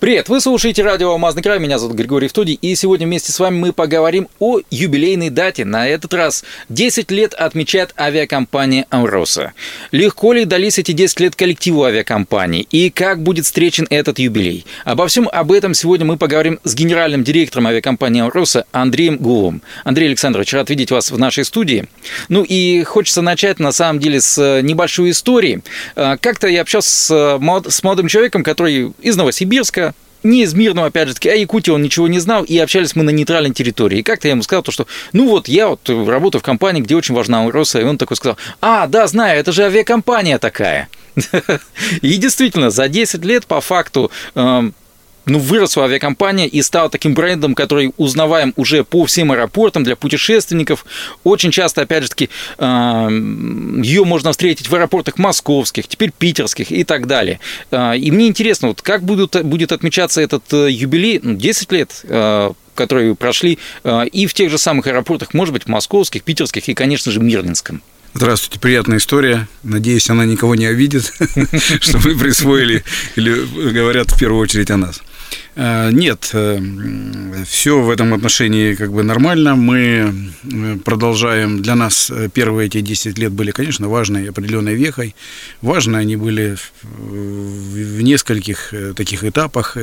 Привет, вы слушаете радио «Алмазный край», меня зовут Григорий Втодий, и сегодня вместе с вами мы поговорим о юбилейной дате. На этот раз 10 лет отмечает авиакомпания «Амроса». Легко ли дались эти 10 лет коллективу авиакомпании, и как будет встречен этот юбилей? Обо всем об этом сегодня мы поговорим с генеральным директором авиакомпании «Амроса» Андреем Гуловым. Андрей Александрович, рад видеть вас в нашей студии. Ну и хочется начать, на самом деле, с небольшой истории. А, как-то я общался с молодым человеком, который из Новосибирска, не из Мирного, опять же таки, а Якутии он ничего не знал, и общались мы на нейтральной территории. И как-то я ему сказал то, что, ну вот, я вот работаю в компании, где очень важна Уроса, и он такой сказал, а, да, знаю, это же авиакомпания такая. И действительно, за 10 лет по факту эм, ну, выросла авиакомпания и стала таким брендом, который узнаваем уже по всем аэропортам для путешественников. Очень часто, опять же таки, ее можно встретить в аэропортах московских, теперь питерских и так далее. А, и мне интересно, вот как будут, будет отмечаться этот э, юбилей, ну, 10 лет э, которые прошли э, и в тех же самых аэропортах, может быть, московских, питерских и, конечно же, Мирнинском. Здравствуйте, приятная история. Надеюсь, она никого не обидит, что мы присвоили или говорят в первую очередь о нас. Э, нет, э, все в этом отношении как бы нормально. Мы э, продолжаем. Для нас первые эти 10 лет были, конечно, важной определенной вехой. Важны они были в нескольких таких этапах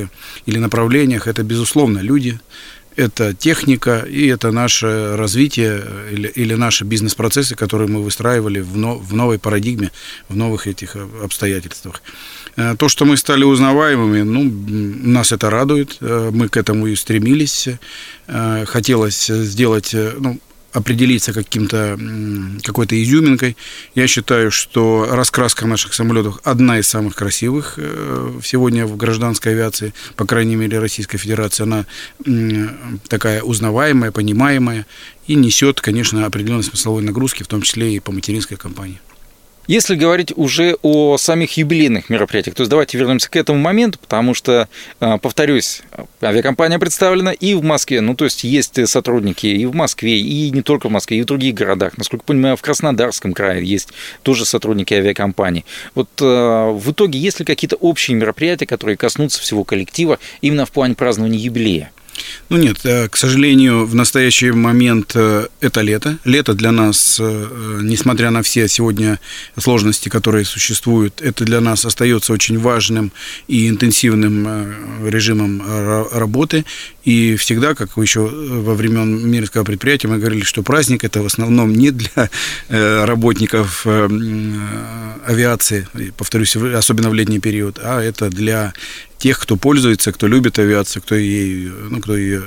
или направлениях. Это, безусловно, люди, это техника и это наше развитие или, или наши бизнес-процессы, которые мы выстраивали в, но, в новой парадигме, в новых этих обстоятельствах. Э, то, что мы стали узнаваемыми, ну, нас это радует, э, мы к этому и стремились. Э, хотелось сделать, ну, определиться каким-то, какой-то изюминкой. Я считаю, что раскраска наших самолетов одна из самых красивых сегодня в гражданской авиации, по крайней мере, Российской Федерации. Она такая узнаваемая, понимаемая и несет, конечно, определенные смысловой нагрузки, в том числе и по материнской компании. Если говорить уже о самих юбилейных мероприятиях, то есть давайте вернемся к этому моменту, потому что, а, повторюсь, авиакомпания представлена и в Москве, ну то есть есть сотрудники и в Москве, и не только в Москве, и в других городах. Насколько понимаю, в Краснодарском крае есть тоже сотрудники авиакомпании. Вот а, в итоге есть ли какие-то общие мероприятия, которые коснутся всего коллектива именно в плане празднования юбилея? Ну нет, э, к сожалению, в настоящий момент э, это лето. Лето для нас, э, несмотря на все сегодня сложности, которые существуют, это для нас остается очень важным и интенсивным режимом работы. И всегда, как еще во времен Мирского предприятия, мы говорили, что праздник это в основном не для работников авиации, повторюсь, особенно в летний период, а это для тех, кто пользуется, кто любит авиацию, кто, ей, ну, кто ее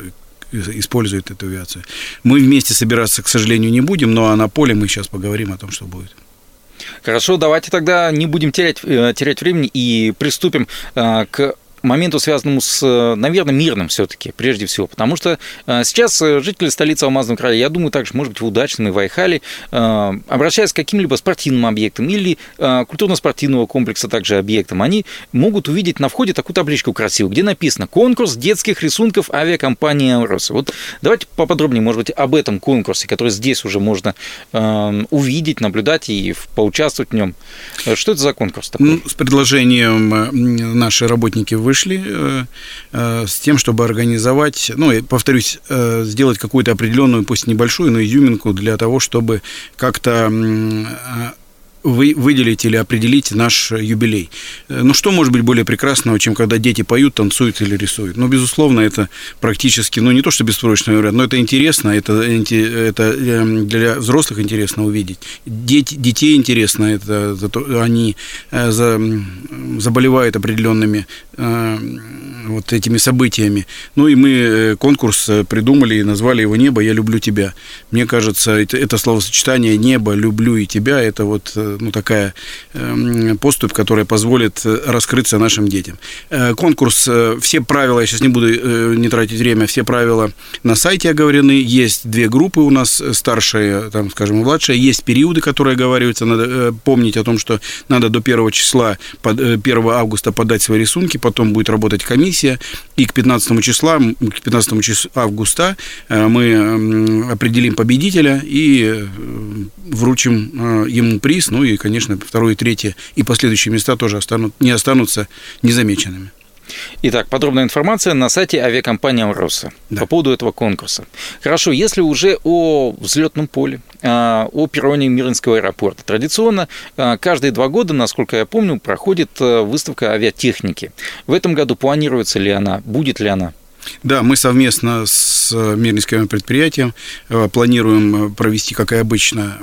использует эту авиацию. Мы вместе собираться, к сожалению, не будем, но на поле мы сейчас поговорим о том, что будет. Хорошо, давайте тогда не будем терять, э, терять времени и приступим э, к моменту, связанному с, наверное, мирным все-таки, прежде всего. Потому что э, сейчас э, жители столицы Алмазного края, я думаю, также, может быть, в Удачном и в Айхале, э, обращаясь к каким-либо спортивным объектам или культурно-спортивного комплекса также объектам, они могут увидеть на входе такую табличку красивую, где написано «Конкурс детских рисунков авиакомпании «Аурос». Вот давайте поподробнее, может быть, об этом конкурсе, который здесь уже можно увидеть, наблюдать и поучаствовать в нем. Что это за конкурс такой? Ну, с предложением наши работники вышли э, э, с тем, чтобы организовать, ну, повторюсь, э, сделать какую-то определенную, пусть небольшую, но изюминку для того, чтобы как-то вы, выделить или определить наш юбилей. Э, ну, что может быть более прекрасного, чем когда дети поют, танцуют или рисуют? Ну, безусловно, это практически, ну, не то, что беспроигрышный вариант, но это интересно, это, это эм, для взрослых интересно увидеть. Дети, детей интересно, это, это они э, за, заболевают определенными э, вот этими событиями. Ну, и мы конкурс придумали и назвали его «Небо, я люблю тебя». Мне кажется, это, это словосочетание «Небо, люблю и тебя» – это вот ну, такая эм, поступь, которая позволит э, раскрыться нашим детям. Э, конкурс, э, все правила, я сейчас не буду не тратить время, все правила на сайте оговорены. Есть две группы у нас, старшая, там, скажем, младшая. Есть периоды, которые оговариваются. Надо помнить о том, что надо до 1 числа, 1 августа подать свои рисунки, потом будет работать комиссия комиссия, и к 15 числа, к 15 числу августа мы определим победителя и вручим ему приз, ну и, конечно, второе, третье и последующие места тоже останут, не останутся незамеченными. Итак, подробная информация на сайте авиакомпании «Амроса» да. по поводу этого конкурса. Хорошо, если уже о взлетном поле, а, о перроне Мирнского аэропорта. Традиционно а, каждые два года, насколько я помню, проходит а, выставка авиатехники. В этом году планируется ли она, будет ли она? Да, мы совместно с Мирнинским предприятием э, планируем э, провести, как и обычно,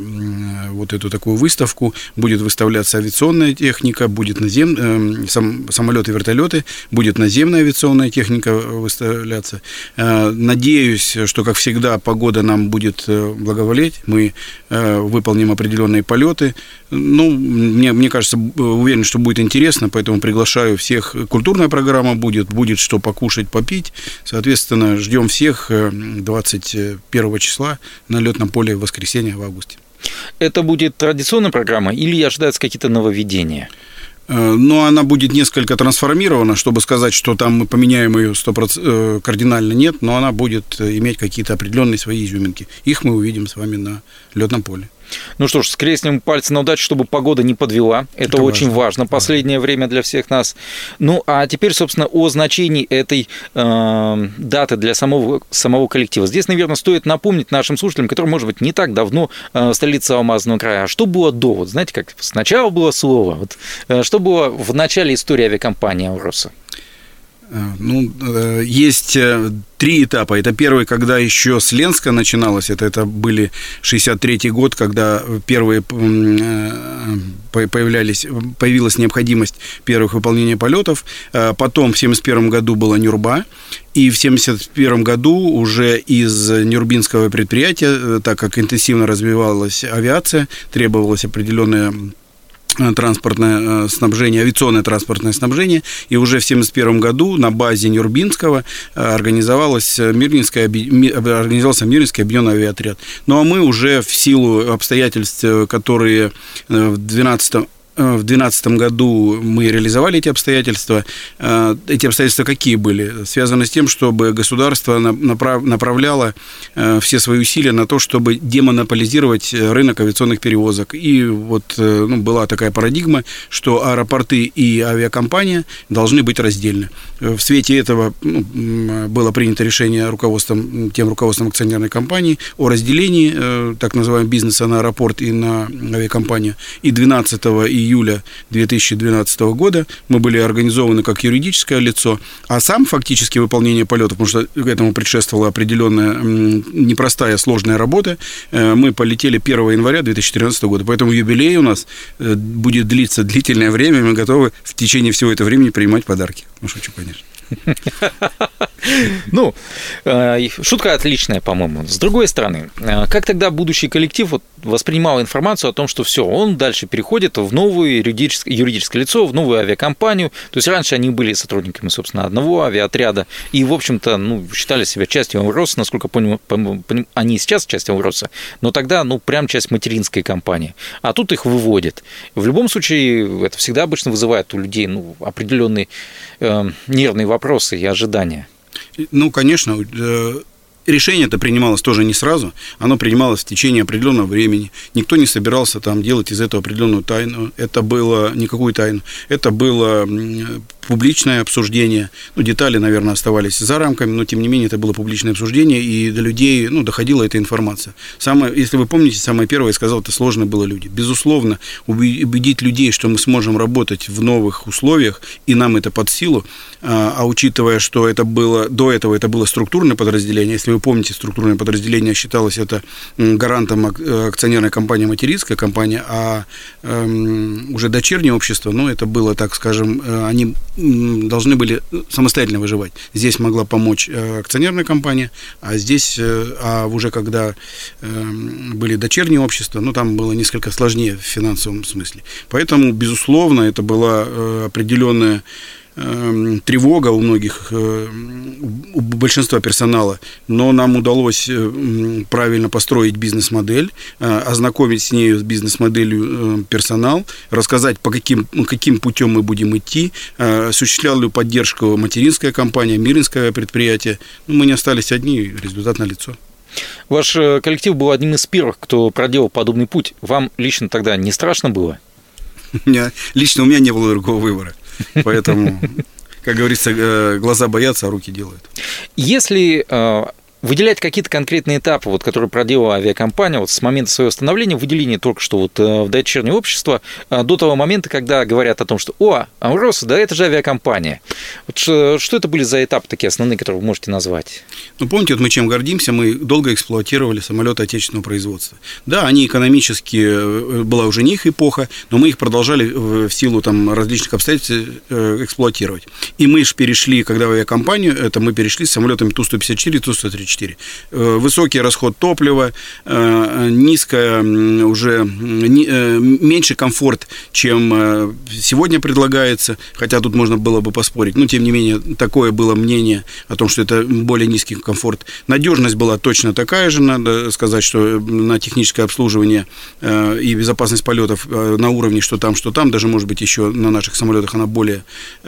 вот эту такую выставку. Будет выставляться авиационная техника, будет назем... Э, сам... самолеты, вертолеты, будет наземная авиационная техника выставляться. Надеюсь, что, как всегда, погода нам будет благоволеть. Мы выполним определенные полеты. Ну, мне, мне кажется, уверен, что будет интересно, поэтому приглашаю всех. Культурная программа будет, будет что покушать, попить. Соответственно, ждем всех 21 э, числа на летном поле в воскресенье в августе. Это будет традиционная программа или ожидаются какие-то нововведения? Э, но она будет несколько трансформирована, чтобы сказать, что там мы поменяем ее 100%, э, кардинально нет, но она будет иметь какие-то определенные свои изюминки. Их мы увидим с вами на летном поле. Ну что ж, скреснем пальцы на удачу, чтобы погода не подвела. Это, Это очень важно, важно последнее да. время для всех нас. Ну, а теперь, собственно, о значении этой э, даты для самого, самого коллектива. Здесь, наверное, стоит напомнить нашим слушателям, которые, может быть, не так давно э, в столице Алмазного края, а что было до? Вот знаете, как сначала было слово, вот, э, что было в начале истории авиакомпании «Ауроса»? Э, ну, э, есть э, три этапа. Это первый, когда еще с Ленска начиналось, это, это были 63-й год, когда первые появлялись, появилась необходимость первых выполнения полетов. Потом в 71 году была Нюрба, и в 71 году уже из Нюрбинского предприятия, так как интенсивно развивалась авиация, требовалось определенное транспортное э, снабжение, авиационное транспортное снабжение, и уже в 1971 году на базе Нюрбинского э, организовалась Мирнинская, организовался Мирнинский объединенный авиаотряд. Ну а мы уже в силу обстоятельств, которые в 12 в 2012 году мы реализовали эти обстоятельства. Э, эти обстоятельства какие были? Связаны с тем, чтобы государство направляло э, все свои усилия на то, чтобы демонополизировать рынок авиационных перевозок. И вот э, ну, была такая парадигма, что аэропорты и авиакомпания должны быть раздельны. В свете этого ну, было принято решение руководством, тем руководством акционерной компании о разделении так называемого бизнеса на аэропорт и на авиакомпанию. И 12 июня июля 2012 года. Мы были организованы как юридическое лицо, а сам фактически выполнение полетов, потому что к этому предшествовала определенная непростая, сложная работа, э, мы полетели 1 января 2013 года. Поэтому юбилей у нас э, будет длиться длительное время, мы готовы в течение всего этого времени принимать подарки. Ну, шучу, конечно. Ну, э, шутка отличная, по-моему. С другой стороны, э, как тогда будущий коллектив воспринимал информацию о том, что все, он дальше переходит в новое юридическое, юридическое лицо, в новую авиакомпанию. То есть раньше они были сотрудниками, собственно, одного авиаотряда и, в общем-то, ну, считали себя частью Амроса, насколько понимаю, они сейчас часть Амроса, но тогда, ну, прям часть материнской компании. А тут их выводят. В любом случае, это всегда обычно вызывает у людей ну, определенные э, нервные вопросы и ожидания. Ну, конечно, э, решение это принималось тоже не сразу, оно принималось в течение определенного времени. Никто не собирался там делать из этого определенную тайну. Это было никакую тайну. Это было публичное обсуждение. Ну, детали, наверное, оставались за рамками, но, тем не менее, это было публичное обсуждение, и до людей ну, доходила эта информация. Самое, если вы помните, самое первое я сказал, это сложно было люди. Безусловно, убедить людей, что мы сможем работать в новых условиях, и нам это под силу, а, а учитывая, что это было, до этого это было структурное подразделение, если вы помните, структурное подразделение считалось это гарантом акционерной компании материнская компания, а эм, уже дочернее общество, ну, это было, так скажем, э, они должны были самостоятельно выживать. Здесь могла помочь э, акционерная компания, а здесь, э, а уже когда эм, были дочерние общества, ну, там было несколько сложнее в финансовом смысле. Поэтому, безусловно, это была определенная э, тревога у многих, э, у большинства персонала, но нам удалось э, правильно построить бизнес-модель, э, ознакомить с ней, с бизнес-моделью персонал, рассказать, по каким, каким путем мы будем идти, осуществляла ли поддержку материнская компания, миринское предприятие. Ну, мы не остались одни, результат налицо. Ваш коллектив был одним из первых, кто проделал подобный путь. Вам лично тогда не страшно было? У меня, лично у меня не было другого выбора. Поэтому, как говорится, э, глаза боятся, а руки делают. Если э, выделять какие-то конкретные этапы, вот, которые проделала авиакомпания вот с момента своего становления, выделения только что вот э, в дочернее общество, э, до того момента, когда говорят о том, что «О, Амроса, да это же авиакомпания». Вот что, что это были за этапы такие основные, которые вы можете назвать? Ну, помните, вот мы чем гордимся, мы долго эксплуатировали самолеты отечественного производства. Да, они экономически, э, была уже не их эпоха, но мы их продолжали в силу там, различных обстоятельств эксплуатировать. И мы же перешли, когда в авиакомпанию, это мы перешли с самолетами Ту-154 и Ту-134 4. Э, высокий расход топлива, э, низкая уже э, меньше комфорт, чем сегодня предлагается, хотя тут можно было бы поспорить, но тем не менее такое было мнение о том, что это более низкий комфорт. Надежность была точно такая же, надо сказать, что на техническое обслуживание и безопасность полетов на уровне, что там, что там, даже может быть еще на наших самолетах она более,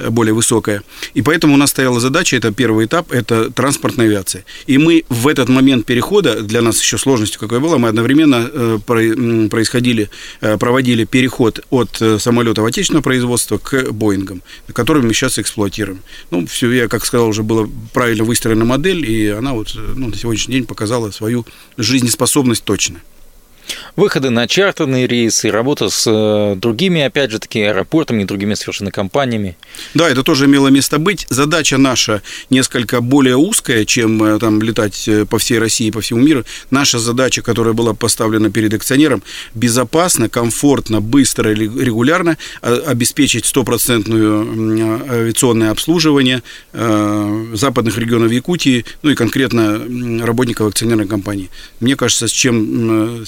более высокая. И поэтому у нас стояла задача, это первый этап, это транспортная авиация. И мы в этот момент перехода, для нас еще сложностью какой была, мы одновременно э, происходили, э, проводили переход от э, самолетов отечественного производства к Боингам, которые мы сейчас эксплуатируем. Ну, все, я, как сказал, уже была правильно выстроена модель, и она вот ну, на сегодняшний день показала свою жизнеспособность точно выходы на чартерные рейсы, работа с э, другими, опять же, таки аэропортами, другими совершенно компаниями. Да, это тоже имело место быть. Задача наша несколько более узкая, чем э, там летать э, по всей России, по всему миру. Наша задача, которая была поставлена перед акционером, безопасно, комфортно, быстро, регулярно обеспечить стопроцентное авиационное обслуживание западных регионов Якутии, ну и конкретно работников акционерной компании. Мне кажется, с чем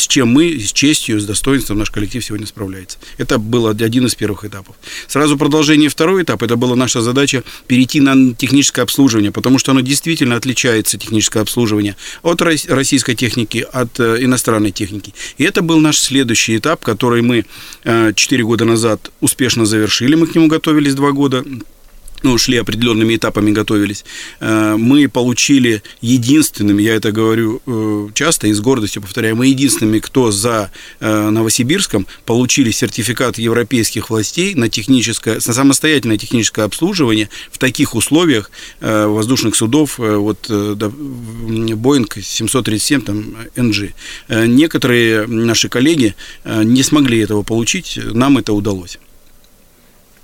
с чем мы с честью, с достоинством наш коллектив сегодня справляется. Это был один из первых этапов. Сразу продолжение второй этап, это была наша задача перейти на техническое обслуживание, потому что оно действительно отличается, техническое обслуживание, от российской техники, от э, иностранной техники. И это был наш следующий этап, который мы 4 э, года назад успешно завершили, мы к нему готовились 2 года, ну, шли определенными этапами, готовились, э, мы получили единственными, я это говорю э, часто и с гордостью повторяю, мы единственными, кто за э, Новосибирском получили сертификат европейских властей на техническое, на самостоятельное техническое обслуживание в таких условиях воздушных судов, вот Boeing 737, там, NG. Некоторые наши коллеги не смогли этого получить, нам это удалось.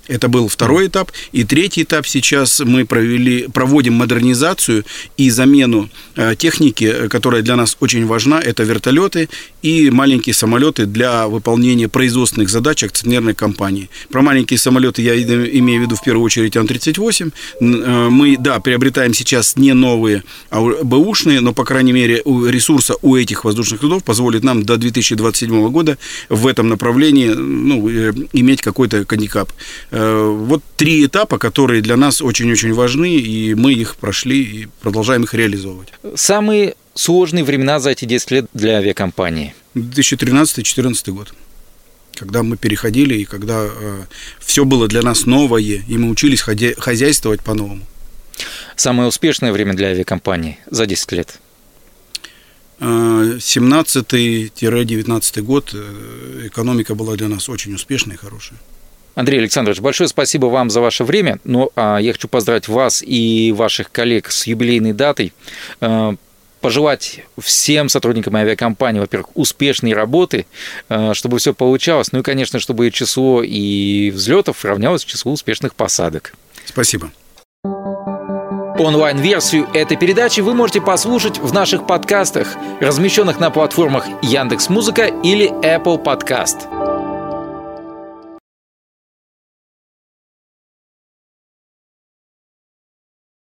Это был второй этап. И третий этап сейчас мы провели, проводим модернизацию и замену э, техники, которая для нас очень важна. Это вертолеты и маленькие самолеты для выполнения производственных задач акционерной компании. Про маленькие самолеты я имею в виду в первую очередь Ан-38. Э, мы, да, приобретаем сейчас не новые, а бэушные, но, по крайней мере, ресурса у этих воздушных судов позволит нам до 2027 года в этом направлении ну, э, иметь какой-то handicap. Э, вот три этапа, которые для нас очень-очень важны, и мы их прошли и продолжаем их реализовывать. Самые сложные времена за эти 10 лет для авиакомпании? 2013-2014 год когда мы переходили и когда э, все было для нас новое, и мы учились хозяйствовать по-новому. Самое успешное время для авиакомпании за 10 лет? 17-19 год э, экономика была для нас очень успешной и хорошей. Андрей Александрович, большое спасибо вам за ваше время. Ну, а я хочу поздравить вас и ваших коллег с юбилейной датой э, пожелать всем сотрудникам авиакомпании, во-первых, успешной работы, э, чтобы все получалось, ну и, конечно, чтобы число и взлетов равнялось числу успешных посадок. Спасибо. Онлайн-версию этой передачи вы можете послушать в наших подкастах, размещенных на платформах Яндекс.Музыка или Apple Podcast.